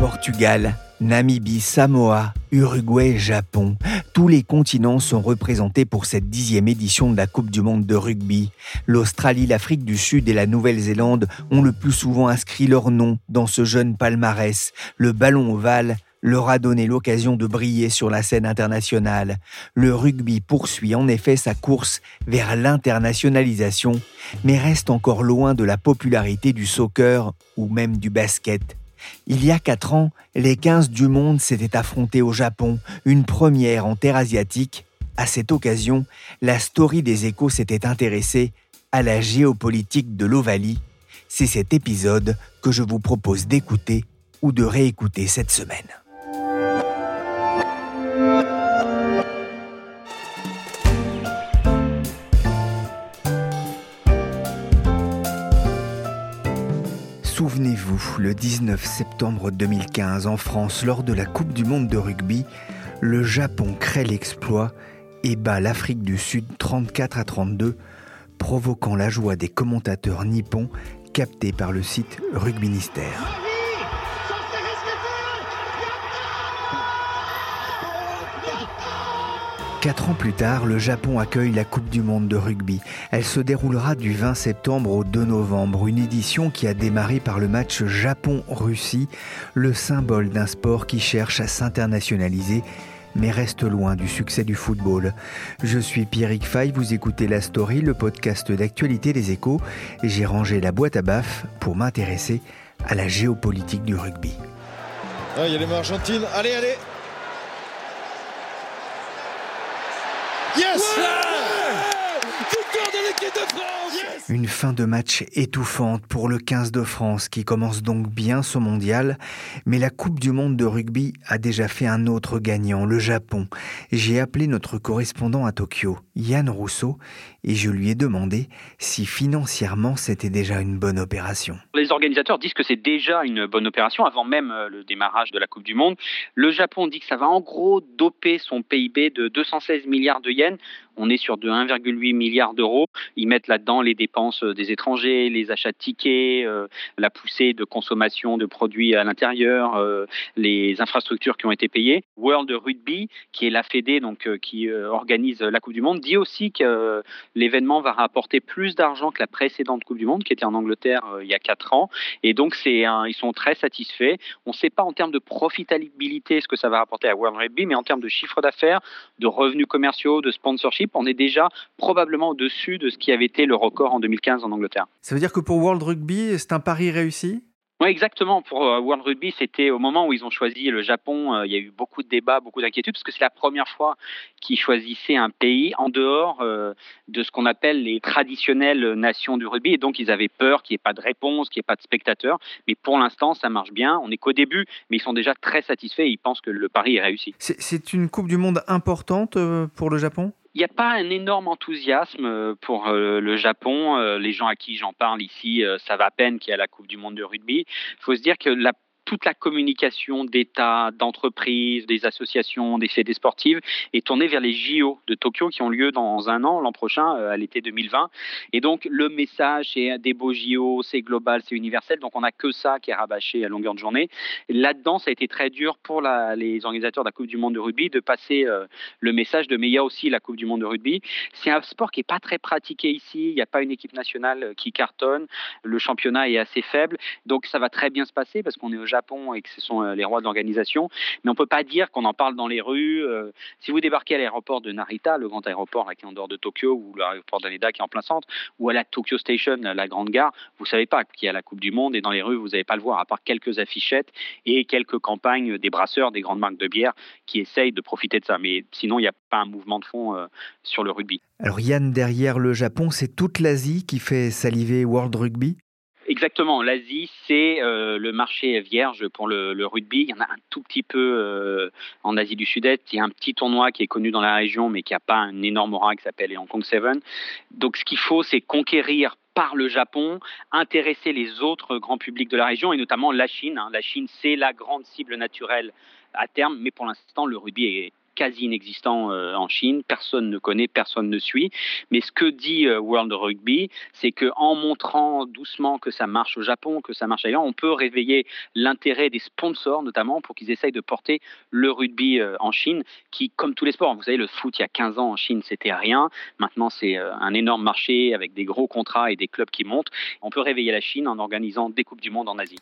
Portugal, Namibie, Samoa, Uruguay, Japon, tous les continents sont représentés pour cette dixième édition de la Coupe du Monde de rugby. L'Australie, l'Afrique du Sud et la Nouvelle-Zélande ont le plus souvent inscrit leur nom dans ce jeune palmarès. Le ballon ovale leur a donné l'occasion de briller sur la scène internationale. Le rugby poursuit en effet sa course vers l'internationalisation, mais reste encore loin de la popularité du soccer ou même du basket. Il y a quatre ans, les 15 du monde s'étaient affrontés au Japon, une première en terre asiatique. À cette occasion, la story des échos s'était intéressée à la géopolitique de l'Ovalie. C'est cet épisode que je vous propose d'écouter ou de réécouter cette semaine. Souvenez-vous, le 19 septembre 2015 en France, lors de la Coupe du Monde de rugby, le Japon crée l'exploit et bat l'Afrique du Sud 34 à 32, provoquant la joie des commentateurs nippons captés par le site Rugbynistère. Quatre ans plus tard, le Japon accueille la Coupe du Monde de rugby. Elle se déroulera du 20 septembre au 2 novembre, une édition qui a démarré par le match Japon-Russie, le symbole d'un sport qui cherche à s'internationaliser mais reste loin du succès du football. Je suis Pierrick Fay, vous écoutez La Story, le podcast d'actualité des échos, et j'ai rangé la boîte à baffes pour m'intéresser à la géopolitique du rugby. Ah, y a les Argentine, allez, allez Yes de l'équipe de France Une fin de match étouffante pour le 15 de France qui commence donc bien son mondial, mais la Coupe du Monde de rugby a déjà fait un autre gagnant, le Japon. J'ai appelé notre correspondant à Tokyo, Yann Rousseau, et je lui ai demandé si financièrement c'était déjà une bonne opération. Les organisateurs disent que c'est déjà une bonne opération avant même euh, le démarrage de la Coupe du Monde. Le Japon dit que ça va en gros doper son PIB de 216 milliards de yens. On est sur de 1,8 milliard Ils mettent là-dedans les dépenses des étrangers, les achats de tickets, euh, la poussée de consommation de produits à l'intérieur, euh, les infrastructures qui ont été payées. World Rugby, qui est la fédé donc qui organise la Coupe du Monde, dit aussi que l'événement va rapporter plus d'argent que la précédente Coupe du Monde qui était en Angleterre il y a 4 ans. Et donc c'est ils sont très satisfaits. On ne sait pas en termes de profitabilité ce que ça va rapporter à World Rugby, mais en termes de chiffre d'affaires, de revenus commerciaux, de sponsorship, on est déjà probablement au-dessus de ce qui avait été le record en 2015 en Angleterre. Ça veut dire que pour World Rugby, c'est un pari réussi? Oui, exactement. Pour euh, World Rugby, c'était au moment où ils ont choisi le Japon. Euh, il y a eu beaucoup de débats, beaucoup d'inquiétudes, parce que c'est la première fois qu'ils choisissaient un pays en dehors euh, de ce qu'on appelle les traditionnelles nations du rugby. Et donc, ils avaient peur qu'il n'y ait pas de réponse, qu'il n'y ait pas de spectateurs. Mais pour l'instant, ça marche bien. On n'est qu'au début, mais ils sont déjà très satisfaits et ils pensent que le pari est réussi. C'est une Coupe du Monde importante pour le Japon? Il n'y a pas un énorme enthousiasme euh, pour euh, le Japon. Euh, les gens à qui j'en parle ici va à peine qu'il y a la Coupe du Monde de rugby. Il faut se dire que la toute la communication d'État, d'entreprises, des associations, des fédés sportives est tournée vers les JO de Tokyo qui ont lieu dans un an, l'an prochain, euh, à l'été 2020. Et donc le message, c'est des beaux JO, c'est global, c'est universel. Donc on n'a que ça qui est rabâché à longueur de journée. Là-dedans, ça a été très dur pour les organisateurs de la Coupe du Monde de rugby de passer euh, le message de mais il y a aussi la Coupe du Monde de rugby. C'est un sport qui n'est pas très pratiqué ici. Il n'y a pas une équipe nationale qui cartonne. Le championnat est assez faible. Donc ça va très bien se passer parce qu'on est au Japon Japon et que ce sont les rois de l'organisation. Mais on ne peut pas dire qu'on en parle dans les rues. si vous débarquez à l'aéroport de Narita, le grand aéroport qui est en dehors de Tokyo, ou l'aéroport d'Aneda qui est en plein centre, ou à la Tokyo Station, la grande gare, vous savez pas qu'il y a la Coupe du Monde et dans les rues, vous n'allez pas le voir, à part quelques affichettes et quelques campagnes des brasseurs, des grandes marques de bière qui essayent de profiter de ça. Mais sinon, il n'y a pas un mouvement de fond sur le rugby. Alors Yann, derrière le Japon, c'est toute l'Asie qui fait saliver World Rugby? Exactement, l'Asie, c'est euh, le marché vierge pour le, rugby. Il y en a un tout petit peu euh, en Asie du Sud-Est. Il y a un petit tournoi qui est connu dans la région, mais qui n'a pas un énorme aura qui s'appelle Hong Kong Seven. Donc ce qu'il faut, c'est conquérir par le Japon, intéresser les autres grands publics de la région, et notamment la Chine. Hein. La Chine, c'est la grande cible naturelle à terme, mais pour l'instant, le rugby est quasi inexistant euh, en Chine. Personne ne connaît, personne ne suit. Mais ce que dit euh, World Rugby, c'est qu'en montrant doucement que ça marche au Japon, que ça marche ailleurs, on peut réveiller l'intérêt des sponsors, notamment pour qu'ils essayent de porter le rugby euh, en Chine, qui, comme tous les sports, vous savez, le foot il y a 15 ans en Chine, c'était rien. Maintenant, c'est un énorme marché avec des gros contrats et des clubs qui montent. On peut réveiller la Chine en organisant des Coupes du Monde en Asie.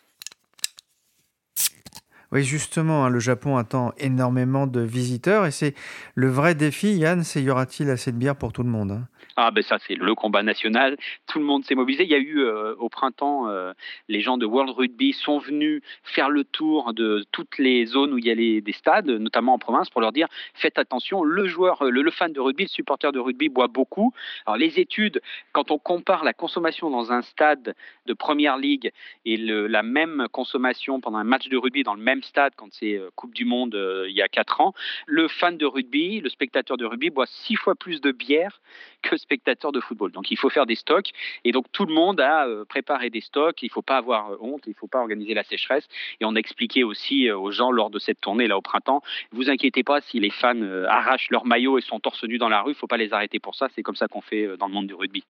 Oui, justement, hein, le Japon attend énormément de visiteurs et c'est le vrai défi, Yann, c'est y aura-t-il assez de bière pour tout le monde hein? Ah ben ça c'est le combat national, tout le monde s'est mobilisé. Il y a eu euh, au printemps, euh, les gens de World Rugby sont venus faire le tour de toutes les zones où il y a les, des stades, notamment en province, pour leur dire faites attention, le joueur, le, fan de rugby, le supporter de rugby boit beaucoup. Alors les études, quand on compare la consommation dans un stade de première ligue et la même consommation pendant un match de rugby dans le même stade quand c'est euh, Coupe du Monde il y a 4 ans, le fan de rugby, le spectateur de rugby boit six fois plus de bière que spectateurs de football. Donc il faut faire des stocks et donc tout le monde a euh, préparé des stocks. Il ne faut pas avoir euh, honte, il ne faut pas organiser la sécheresse. Et on a expliqué aussi euh, aux gens lors de cette tournée là au printemps, vous inquiétez pas si les fans arrachent leur maillot et sont torse nu dans la rue, il ne faut pas les arrêter pour ça. C'est comme ça qu'on fait dans le monde du rugby.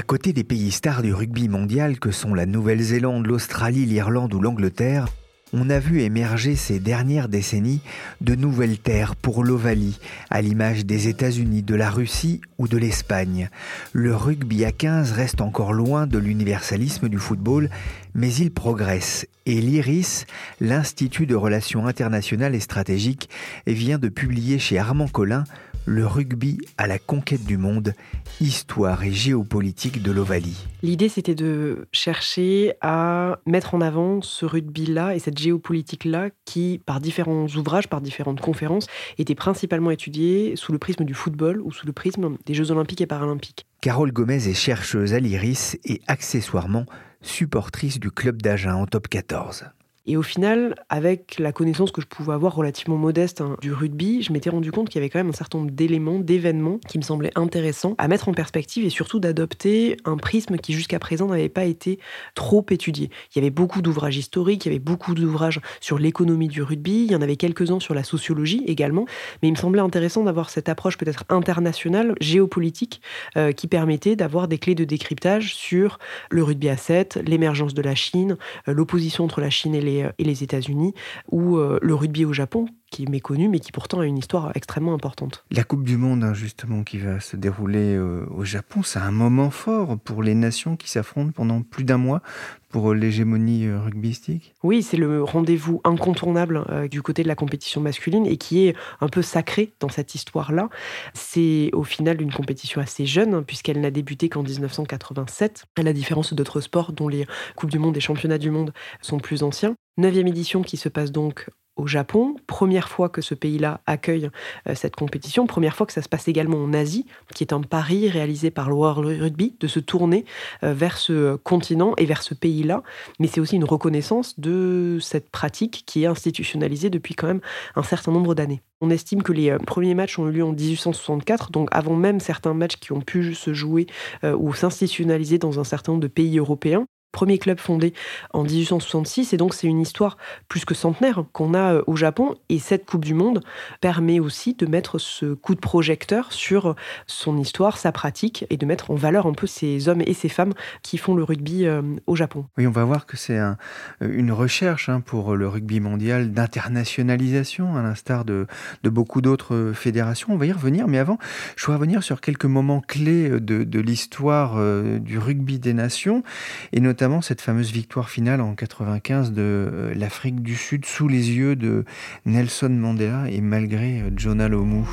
À côté des pays stars du rugby mondial que sont la Nouvelle-Zélande, l'Australie, l'Irlande ou l'Angleterre, on a vu émerger ces dernières décennies de nouvelles terres pour l'Ovalie, à l'image des États-Unis, de la Russie ou de l'Espagne. Le rugby à 15 reste encore loin de l'universalisme du football, mais il progresse. Et l'IRIS, l'Institut de Relations internationales et stratégiques, vient de publier chez Armand Collin le rugby à la conquête du monde, histoire et géopolitique de l'Ovalie. L'idée, c'était de chercher à mettre en avant ce rugby-là et cette géopolitique-là qui, par différents ouvrages, par différentes conférences, était principalement étudiée sous le prisme du football ou sous le prisme des Jeux olympiques et paralympiques. Carole Gomez est chercheuse à l'IRIS et accessoirement supportrice du club d'Agen en top 14. Et au final, avec la connaissance que je pouvais avoir relativement modeste hein, du rugby, je m'étais rendu compte qu'il y avait quand même un certain nombre d'éléments, d'événements qui me semblaient intéressants à mettre en perspective et surtout d'adopter un prisme qui jusqu'à présent n'avait pas été trop étudié. Il y avait beaucoup d'ouvrages historiques, il y avait beaucoup d'ouvrages sur l'économie du rugby, il y en avait quelques-uns sur la sociologie également, mais il me semblait intéressant d'avoir cette approche peut-être internationale, géopolitique, euh, qui permettait d'avoir des clés de décryptage sur le rugby à 7, l'émergence de la Chine, euh, l'opposition entre la Chine et les euh, et les États-Unis, ou euh, le rugby au Japon, qui est méconnu, mais qui pourtant a une histoire extrêmement importante. La Coupe du Monde, hein, justement, qui va se dérouler euh, au Japon, c'est un moment fort pour les nations qui s'affrontent pendant plus d'un mois pour l'hégémonie rugbystique? Oui, c'est le rendez-vous incontournable du côté de la compétition masculine et qui est un peu sacré dans cette histoire-là. C'est au final une compétition assez jeune, hein, puisqu'elle n'a débuté qu'en 1987, à la différence d'autres sports dont les Coupes du Monde et Championnats du Monde sont plus anciens. Neuvième édition qui se passe donc au Japon, première fois que ce pays-là accueille euh, cette compétition, première fois que ça se passe également en Asie, qui est un pari réalisé par le World Rugby de se tourner euh, vers ce continent et vers ce pays-là, mais c'est aussi une reconnaissance de cette pratique qui est institutionnalisée depuis quand même un certain nombre d'années. On estime que les euh, premiers matchs ont eu lieu en 1864, donc avant même certains matchs qui ont pu se jouer ou s'institutionnaliser dans un certain nombre de pays européens. Premier club fondé en 1866 et donc c'est une histoire plus que centenaire qu'on a euh, au Japon et cette Coupe du Monde permet aussi de mettre ce coup de projecteur sur son histoire, sa pratique et de mettre en valeur un peu ces hommes et ces femmes qui font le rugby euh, au Japon. Oui, on va voir que c'est un, une recherche hein, pour le rugby mondial d'internationalisation à l'instar de, beaucoup d'autres fédérations. On va y revenir, mais avant, je voudrais revenir sur quelques moments clés de, l'histoire euh, du rugby des nations et notamment notamment cette fameuse victoire finale en 95 de euh, l'Afrique du Sud sous les yeux de Nelson Mandela et malgré euh, Jonah Lomu.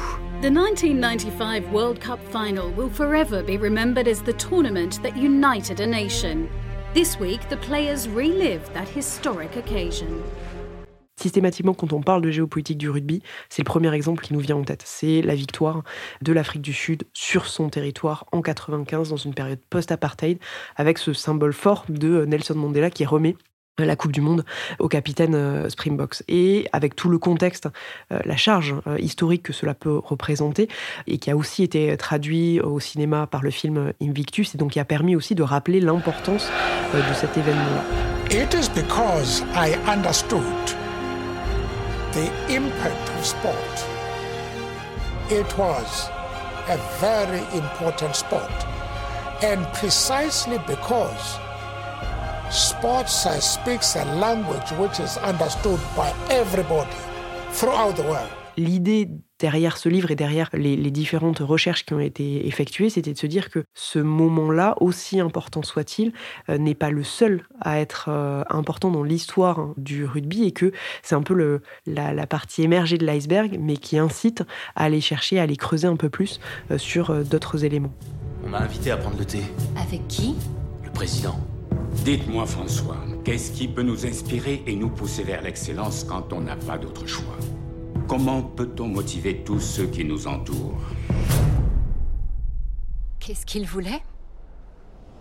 The 1995 World Cup final will forever be remembered as the tournament that united a nation. This week, the players relived that historic occasion systématiquement, quand on parle de géopolitique du rugby, c'est le premier exemple qui nous vient en tête. C'est la victoire de l'Afrique du Sud sur son territoire en 95, dans une période post-apartheid, avec ce symbole fort de Nelson Mandela qui remet la Coupe du Monde au capitaine euh, Springboks. Et avec tout le contexte, euh, la charge euh, historique que cela peut représenter, et qui a aussi été traduit au cinéma par le film Invictus, et donc qui a permis aussi de rappeler l'importance de cet événement-là. The impact of sport. It was a very important sport. And precisely because sports speaks a language which is understood by everybody throughout the world. L'idée derrière ce livre et derrière les, différentes recherches qui ont été effectuées, c'était de se dire que ce moment-là, aussi important soit-il, euh, n'est pas le seul à être euh, important dans l'histoire hein, du rugby et que c'est un peu le, la, partie émergée de l'iceberg, mais qui incite à aller chercher, à aller creuser un peu plus euh, sur d'autres éléments. On m'a invité à prendre le thé. Avec qui? Le président. Dites-moi François, qu'est-ce qui peut nous inspirer et nous pousser vers l'excellence quand on n'a pas d'autre choix? Comment peut-on motiver tous ceux qui nous entourent Qu'est-ce qu'il voulait?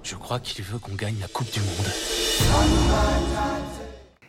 Je crois qu'il veut qu'on gagne la Coupe du Monde.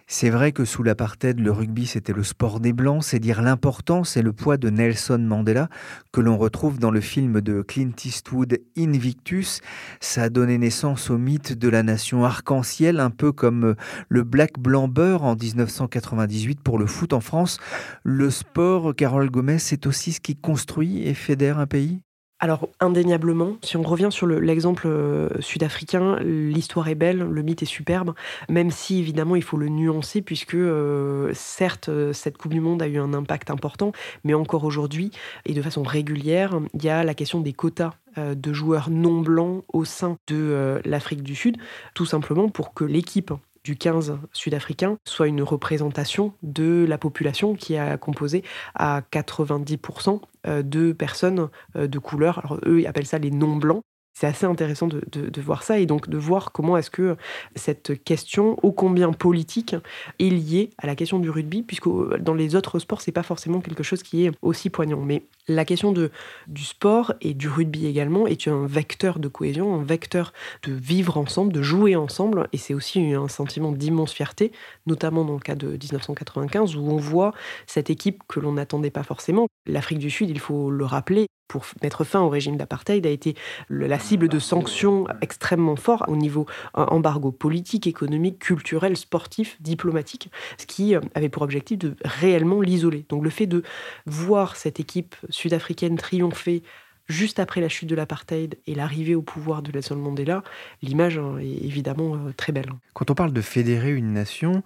C'est vrai que sous l'apartheid, le rugby c'était le sport des blancs, c'est dire l'importance et le poids de Nelson Mandela que l'on retrouve dans le film de Clint Eastwood Invictus. Ça a donné naissance au mythe de la nation arc-en-ciel, un peu comme le Black Blanc Beurre en 1998 pour le foot en France. Le sport, Carole Gomez, c'est aussi ce qui construit et fédère un pays? Alors, indéniablement, si on revient sur l'exemple euh, sud-africain, l'histoire est belle, le mythe est superbe, même si évidemment il faut le nuancer, puisque euh, certes, euh, cette Coupe du Monde a eu un impact important, mais encore aujourd'hui, et de façon régulière, il y a la question des quotas de joueurs non blancs au sein de l'Afrique du Sud, tout simplement pour que l'équipe du 15 sud-africain soit une représentation de la population qui a composé à 90% euh, de personnes euh, de couleur. Alors eux, ils appellent ça les non-blancs c'est assez intéressant de, voir ça et donc de voir comment est-ce que cette question, ô combien politique, est liée à la question du rugby, puisque dans les autres sports, c'est pas forcément quelque chose qui est aussi poignant. Mais la question du sport et du rugby également est un vecteur de cohésion, un vecteur de vivre ensemble, de jouer ensemble, et c'est aussi un sentiment d'immense fierté, notamment dans le cas de 1995, où on voit cette équipe que l'on n'attendait pas forcément. L'Afrique du Sud, il faut le rappeler, pour mettre fin au régime d'apartheid a été la cible de sanctions extrêmement fortes au niveau euh, embargo politique, économique, culturel, sportif, diplomatique, ce qui euh, avait pour objectif de réellement l'isoler. Donc le fait de voir cette équipe sud-africaine triompher juste après la chute de l'apartheid et l'arrivée au pouvoir de Nelson Mandela, l'image hein, est évidemment euh, très belle. Quand on parle de fédérer une nation,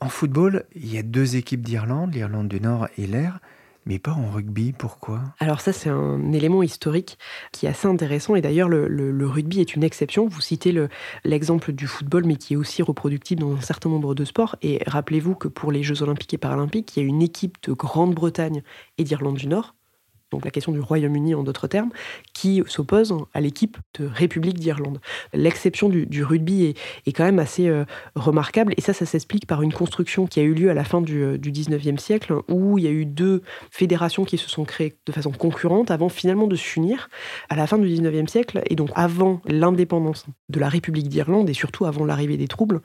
en football, il y a deux équipes d'Irlande, l'Irlande du Nord et l'Air. Mais pas en rugby, pourquoi? Alors ça, c'est un élément historique qui est assez intéressant. Et d'ailleurs, le, rugby est une exception. Vous citez l'exemple du football, mais qui est aussi reproductible dans un certain nombre de sports. Et rappelez-vous que pour les Jeux olympiques et paralympiques, il y a une équipe de Grande-Bretagne et d'Irlande du Nord donc la question du Royaume-Uni en d'autres termes, qui s'oppose à l'équipe de République d'Irlande. L'exception du, rugby est, quand même assez euh, remarquable, et ça, ça s'explique par une construction qui a eu lieu à la fin du, 19e euh, siècle, où il y a eu deux fédérations qui se sont créées de façon concurrente avant finalement de s'unir à la fin du 19e siècle, et donc avant l'indépendance de la République d'Irlande, et surtout avant l'arrivée des troubles.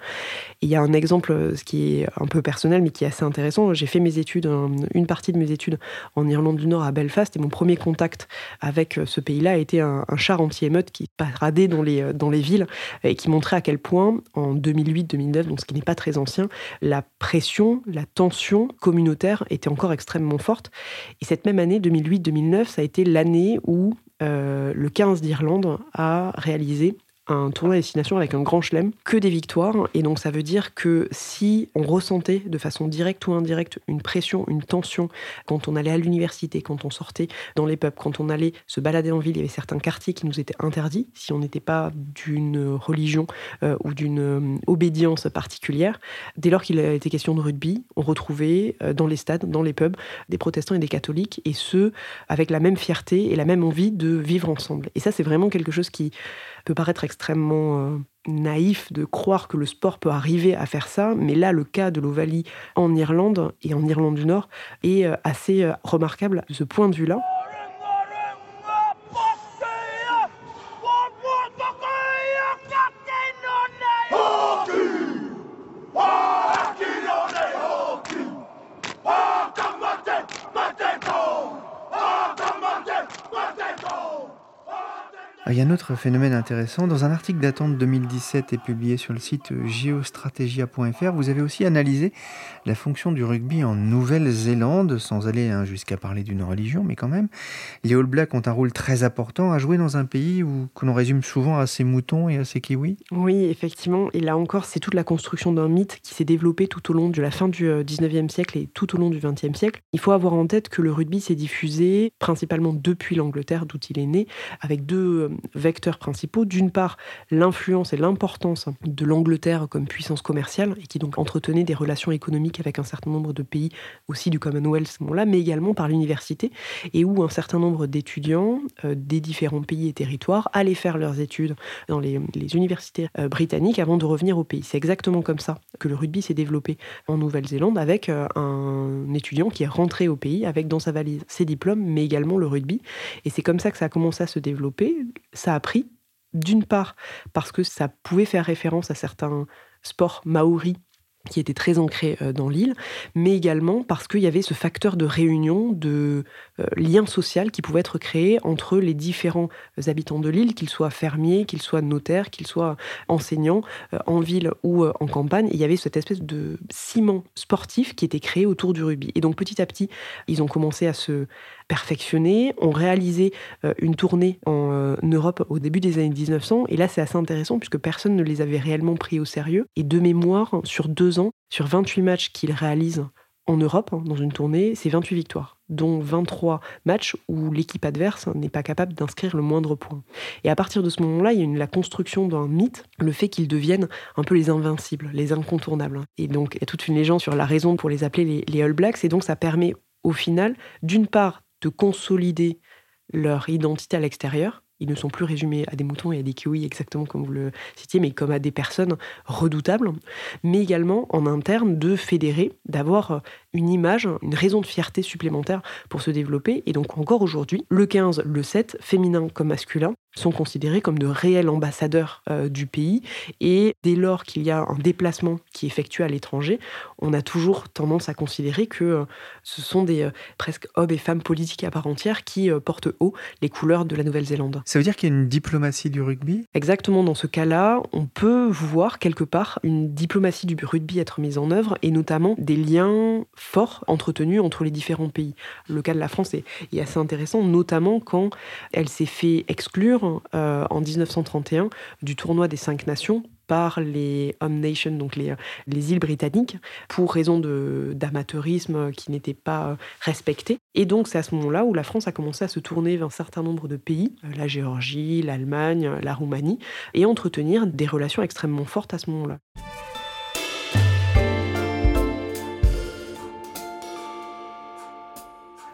il y a un exemple, euh, ce qui est un peu personnel, mais qui est assez intéressant. J'ai fait mes études, une partie de mes études en Irlande du Nord à Belfast, Mon premier contact avec euh, ce pays-là a été un, char anti-émeute qui paradait dans les, euh, dans les villes et qui montrait à quel point, en 2008-2009, donc ce qui n'est pas très ancien, la pression, la tension communautaire était encore extrêmement forte. Et cette même année, 2008-2009, ça a été l'année où le 15 d'Irlande a réalisé un tournoi destination avec un grand chelem, que des victoires. Et donc ça veut dire que si on ressentait de façon directe ou indirecte une pression, une tension, quand on allait à l'université, quand on sortait dans les pubs, quand on allait se balader en ville, il y avait certains quartiers qui nous étaient interdits si on n'était pas d'une religion euh, ou d'une euh, obédience particulière. Dès lors qu'il était question de rugby, on retrouvait euh, dans les stades, dans les pubs, des protestants et des catholiques, et ceux avec la même fierté et la même envie de vivre ensemble. Et ça, c'est vraiment quelque chose qui peut paraître extrêmement euh, naïf de croire que le sport peut arriver à faire ça, mais là, le cas de l'Ovalie en Irlande et en Irlande du Nord est euh, assez euh, remarquable de ce point de vue-là. Il y a un autre phénomène intéressant. Dans un article datant de 2017 et publié sur le site geostrategia.fr, vous avez aussi analysé la fonction du rugby en Nouvelle-Zélande, sans aller hein, jusqu'à parler d'une religion, mais quand même. Les All Blacks ont un rôle très important à jouer dans un pays où, que l'on résume souvent à ses moutons et à ses kiwis. Oui, effectivement. Et là encore, c'est toute la construction d'un mythe qui s'est développé tout au long de la fin du 19e euh, siècle et tout au long du 20e siècle. Il faut avoir en tête que le rugby s'est diffusé principalement depuis l'Angleterre, d'où il est né, avec deux euh, vecteurs principaux. D'une part, l'influence et l'importance de l'Angleterre comme puissance commerciale et qui donc entretenait des relations économiques avec un certain nombre de pays aussi du Commonwealth ce moment-là, mais également par l'université et où un certain nombre d'étudiants euh, des différents pays et territoires allaient faire leurs études dans les, universités euh, britanniques avant de revenir au pays. C'est exactement comme ça que le rugby s'est développé en Nouvelle-Zélande avec euh, un étudiant qui est rentré au pays avec dans sa valise ses diplômes, mais également le rugby. Et c'est comme ça que ça a commencé à se développer ça a pris, d'une part parce que ça pouvait faire référence à certains sports maoris qui étaient très ancrés euh, dans l'île, mais également parce qu'il y avait ce facteur de réunion, de euh, lien social qui pouvait être créé entre les différents habitants de l'île, qu'ils soient fermiers, qu'ils soient notaires, qu'ils soient enseignants, euh, en ville ou en campagne. il y avait cette espèce de ciment sportif qui était créé autour du rugby. Et donc petit à petit, ils ont commencé à se perfectionné, ont réalisé euh, une tournée en euh, Europe au début des années 1900. Et là, c'est assez intéressant puisque personne ne les avait réellement pris au sérieux. Et de mémoire, sur deux ans, sur 28 matchs qu'ils réalisent en Europe, hein, dans une tournée, c'est 28 victoires, dont 23 matchs où l'équipe adverse n'est pas capable d'inscrire le moindre point. Et à partir de ce moment-là, il y a une, la construction d'un mythe, le fait qu'ils deviennent un peu les invincibles, les incontournables. Et donc, il y a toute une légende sur la raison pour les appeler les All Blacks, et donc ça permet au final, d'une part, de consolider leur identité à l'extérieur. Ils ne sont plus résumés à des moutons et à des kiwis exactement comme vous le citiez, mais comme à des personnes redoutables, mais également en interne de fédérer, d'avoir une image, une raison de fierté supplémentaire pour se développer. Et donc encore aujourd'hui, le 15, le 7, féminin comme masculin, sont considérés comme de réels ambassadeurs euh, du pays. Et dès lors qu'il y a un déplacement qui est effectué à l'étranger, on a toujours tendance à considérer que euh, ce sont des euh, presque hommes et femmes politiques à part entière qui portent haut les couleurs de la Nouvelle-Zélande. Ça veut dire qu'il y a une diplomatie du rugby? Exactement, dans ce cas-là, on peut voir quelque part une diplomatie du rugby être mise en œuvre et notamment des liens forts entretenus entre les différents pays. Le cas de la France est, assez intéressant, notamment quand elle s'est fait exclure euh, en 1931 du tournoi des cinq nations par les Home Nations, donc les, les îles britanniques, pour raison d'amateurisme qui n'était pas respecté. Et donc c'est à ce moment-là où la France a commencé à se tourner vers un certain nombre de pays, euh, la Géorgie, l'Allemagne, la Roumanie, et entretenir des relations extrêmement fortes à ce moment-là.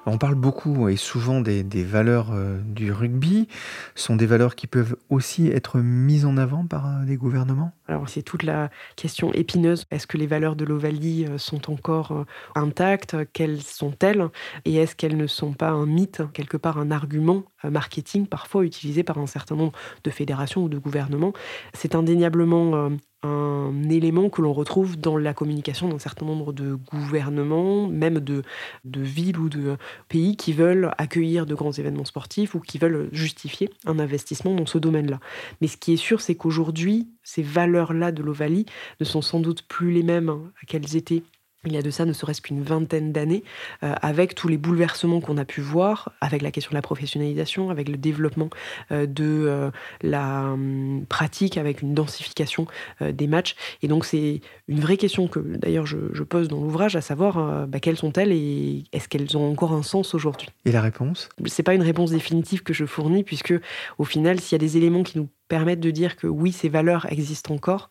On parle beaucoup et souvent des, valeurs euh, du rugby. Ce sont des valeurs qui peuvent aussi être mises en avant par euh, des gouvernements? Alors c'est toute la question épineuse. Est-ce que les valeurs de l'Ovalie euh, sont encore euh, intactes? Quelles sont-elles? Et est-ce qu'elles ne sont pas un mythe, quelque part un argument euh, marketing parfois utilisé par un certain nombre de fédérations ou de gouvernements? C'est indéniablement un élément que l'on retrouve dans la communication d'un certain nombre de gouvernements, même de, de villes ou de pays qui veulent accueillir de grands événements sportifs ou qui veulent justifier un investissement dans ce domaine-là. Mais ce qui est sûr, c'est qu'aujourd'hui, ces valeurs-là de l'Ovalie ne sont sans doute plus les mêmes qu'elles étaient il y a de ça ne serait-ce qu'une vingtaine d'années, euh, avec tous les bouleversements qu'on a pu voir, avec la question de la professionnalisation, avec le développement euh, de euh, la hum, pratique, avec une densification des matchs. Et donc c'est une vraie question que d'ailleurs je, pose dans l'ouvrage, à savoir bah, quelles sont-elles et est-ce qu'elles ont encore un sens aujourd'hui? Et la réponse? C'est pas une réponse définitive que je fournis, puisque au final, s'il y a des éléments qui nous permettent de dire que oui, ces valeurs existent encore,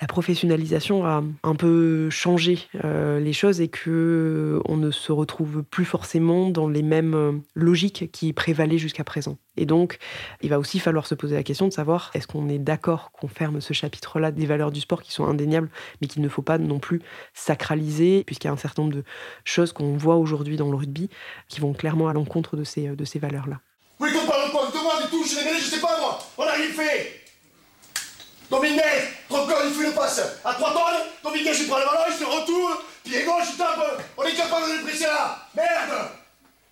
la professionnalisation a un peu changé euh, les choses et que euh, on ne se retrouve plus forcément dans les mêmes euh, logiques qui prévalaient jusqu'à présent. Et donc, il va aussi falloir se poser la question de savoir est-ce qu'on est d'accord qu'on ferme ce chapitre-là des valeurs du sport qui sont indéniables, mais qu'il ne faut pas non plus sacraliser, puisqu'il y a un certain nombre de choses qu'on voit aujourd'hui dans le rugby qui vont clairement à l'encontre de ces, de ces valeurs-là. Oui, qu'on parle quoi De moi, je sais pas moi fait Dominguez, encore il fait le passe. À 3 tonnes, Dominguez il prend le ballon, il se retourne, pied gauche il tape, on est capable de le presser là. Merde.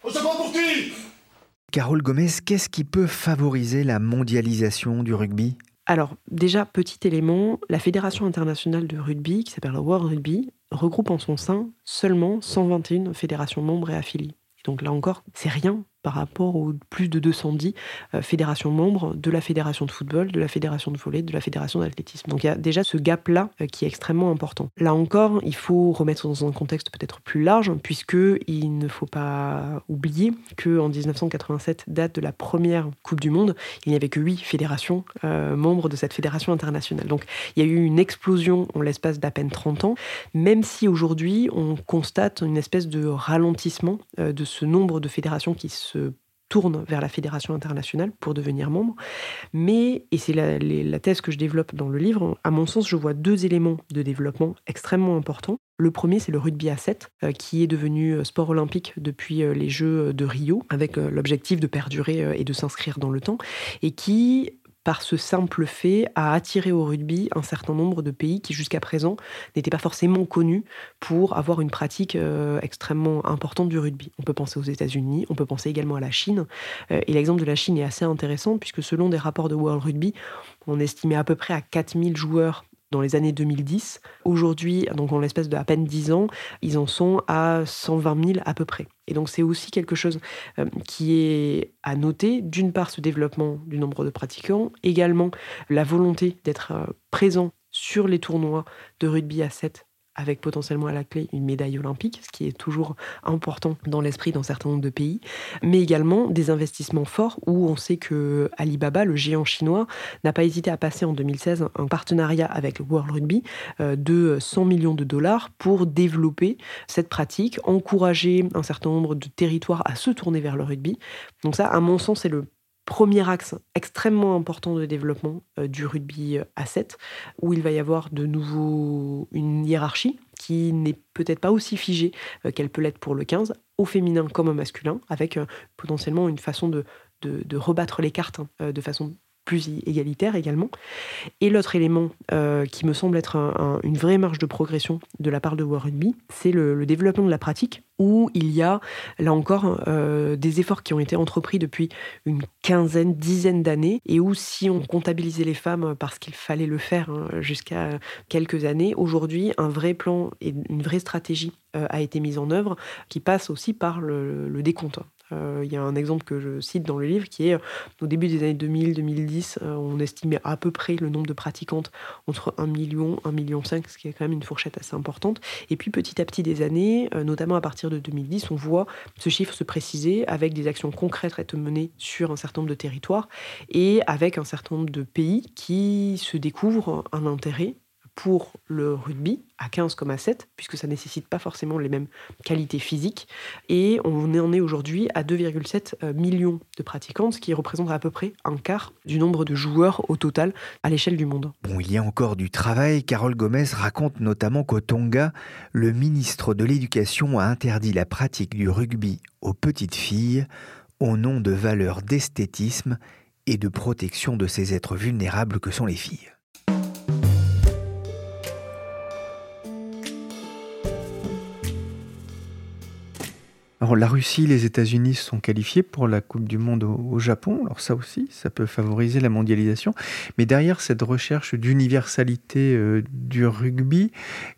On se prend pour qui? Carole Gomez, qu'est-ce qui peut favoriser la mondialisation du rugby? Alors, déjà, petit élément, la Fédération internationale de rugby, qui s'appelle le World Rugby, regroupe en son sein seulement 121 fédérations membres et affiliées. donc là encore, c'est rien par rapport aux plus de 210 euh, fédérations membres de la fédération de football, de la fédération de volley, de la fédération d'athlétisme. Donc il y a déjà ce gap-là euh, qui est extrêmement important. Là encore, il faut remettre dans un contexte peut-être plus large, puisque il ne faut pas oublier que en 1987, date de la première Coupe du Monde, il n'y avait que huit fédérations euh, membres de cette fédération internationale. Donc il y a eu une explosion en l'espace d'à peine 30 ans, même si aujourd'hui on constate une espèce de ralentissement de ce nombre de fédérations qui se tourne vers la fédération internationale pour devenir membre. Mais, et c'est la, thèse que je développe dans le livre, à mon sens, je vois deux éléments de développement extrêmement importants. Le premier, c'est le rugby à 7, euh, qui est devenu euh, sport olympique depuis euh, les Jeux de Rio, avec l'objectif de perdurer et de s'inscrire dans le temps, et qui par ce simple fait, a attiré au rugby un certain nombre de pays qui jusqu'à présent n'étaient pas forcément connus pour avoir une pratique euh, extrêmement importante du rugby. On peut penser aux États-Unis, on peut penser également à la Chine. Euh, et l'exemple de la Chine est assez intéressant puisque selon des rapports de World Rugby, on estimait à peu près à 4000 joueurs dans les années 2010. Aujourd'hui, donc en l'espace de à peine 10 ans, ils en sont à 120 000 à peu près. Et donc c'est aussi quelque chose euh, qui est à noter. D'une part, ce développement du nombre de pratiquants, également la volonté d'être euh, présent sur les tournois de rugby à 7 avec potentiellement à la clé une médaille olympique, ce qui est toujours important dans l'esprit d'un certain nombre de pays, mais également des investissements forts où on sait que Alibaba, le géant chinois, n'a pas hésité à passer en 2016 un partenariat avec World Rugby euh, de 100 millions de dollars pour développer cette pratique, encourager un certain nombre de territoires à se tourner vers le rugby. Donc ça, à mon sens, c'est le premier axe extrêmement important de développement euh, du rugby euh, à 7, où il va y avoir de nouveau une hiérarchie qui n'est peut-être pas aussi figée euh, qu'elle peut l'être pour le 15, au féminin comme au masculin, avec potentiellement une façon de, rebattre les cartes hein, de façon plus égalitaire également. Et l'autre élément euh, qui me semble être une vraie marge de progression de la part de World Rugby, c'est le, développement de la pratique, où il y a, là encore, euh, des efforts qui ont été entrepris depuis une quinzaine, dizaine d'années, et où si on comptabilisait les femmes parce qu'il fallait le faire hein, jusqu'à quelques années, aujourd'hui, un vrai plan et une vraie stratégie euh, a été mise en œuvre, qui passe aussi par le, le décompte. Euh, il y a un exemple que je cite dans le livre qui est au début des années 2000-2010, euh, on estimait à peu près le nombre de pratiquantes entre 1 million, 1 million 5, ce qui est quand même une fourchette assez importante. Et puis petit à petit des années, euh, notamment à partir de 2010, on voit ce chiffre se préciser avec des actions concrètes être menées sur un certain nombre de territoires et avec un certain nombre de pays qui se découvrent un intérêt pour le rugby à 15,7, puisque ça ne nécessite pas forcément les mêmes qualités physiques. Et on en est aujourd'hui à 2,7 euh, millions de pratiquants, ce qui représente à peu près un quart du nombre de joueurs au total à l'échelle du monde. Bon, il y a encore du travail. Carole Gomez raconte notamment qu'au Tonga, le ministre de l'Éducation a interdit la pratique du rugby aux petites filles au nom de valeurs d'esthétisme et de protection de ces êtres vulnérables que sont les filles. Alors la Russie, les États-Unis sont qualifiés pour la Coupe du Monde au, Japon. Alors ça aussi, ça peut favoriser la mondialisation. Mais derrière cette recherche d'universalité euh, du rugby,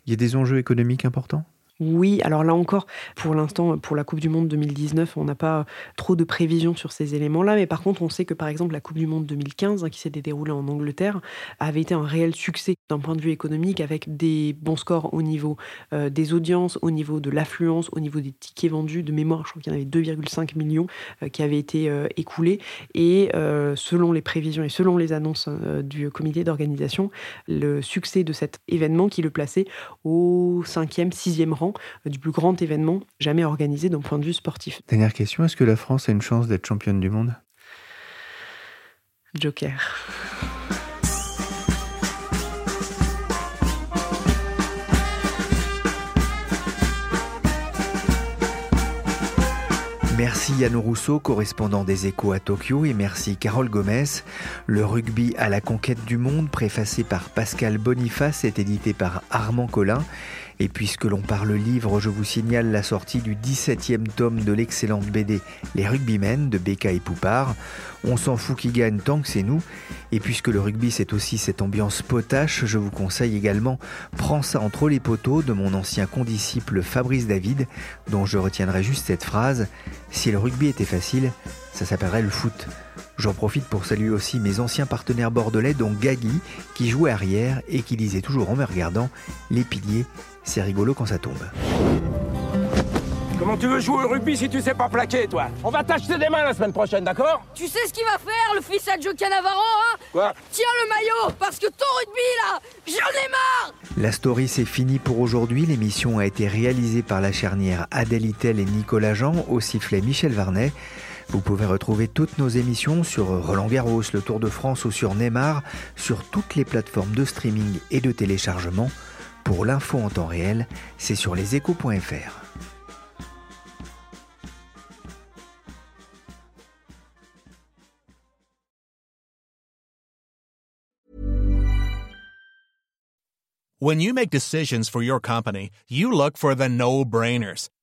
il y a des enjeux économiques importants? Oui, alors là encore, pour l'instant, pour la Coupe du Monde 2019, on n'a pas trop de prévisions sur ces éléments-là, mais par contre, on sait que par exemple la Coupe du Monde 2015, hein, qui s'était déroulée en Angleterre, avait été un réel succès d'un point de vue économique, avec des bons scores au niveau euh, des audiences, au niveau de l'affluence, au niveau des tickets vendus. De mémoire, je crois qu'il y en avait 2,5 millions euh, qui avaient été euh, écoulés, et selon les prévisions et selon les annonces du comité d'organisation, le succès de cet événement qui le plaçait au cinquième, sixième rang du plus grand événement jamais organisé d'un point de vue sportif. Dernière question, est-ce que la France a une chance d'être championne du monde? Joker. Merci Yann Rousseau, correspondant des Échos à Tokyo, et merci Carole Gomez. Le rugby à la conquête du monde, préfacé par Pascal Boniface, est édité par Armand Collin. Et puisque l'on parle livre, je vous signale la sortie du 17e tome de l'excellente BD Les Rugbymen de Becca et Poupard. On s'en fout qui gagne tant que c'est nous. Et puisque le rugby c'est aussi cette ambiance potache, je vous conseille également Prends ça entre les poteaux de mon ancien condisciple Fabrice David, dont je retiendrai juste cette phrase Si le rugby était facile, ça s'appellerait le foot. J'en profite pour saluer aussi mes anciens partenaires bordelais, dont Gagui, qui jouait arrière et qui disait toujours en me regardant Les piliers, c'est rigolo quand ça tombe. Comment tu veux jouer au rugby si tu sais pas plaquer, toi? On va t'acheter des mains la semaine prochaine, d'accord? Tu sais ce qu'il va faire, le fils à Joe Canavaro, hein? Quoi? Tiens le maillot, parce que ton rugby, là, j'en ai marre La story, c'est fini pour aujourd'hui. L'émission a été réalisée par la charnière Adèle Itel et Nicolas Jean, au sifflet Michel Varnet. Vous pouvez retrouver toutes nos émissions sur Roland Garros, le Tour de France ou sur Neymar, sur toutes les plateformes de streaming et de téléchargement. Pour l'info en temps réel, c'est sur leséchos.fr. When you make decisions for your company, you look for the no-brainers.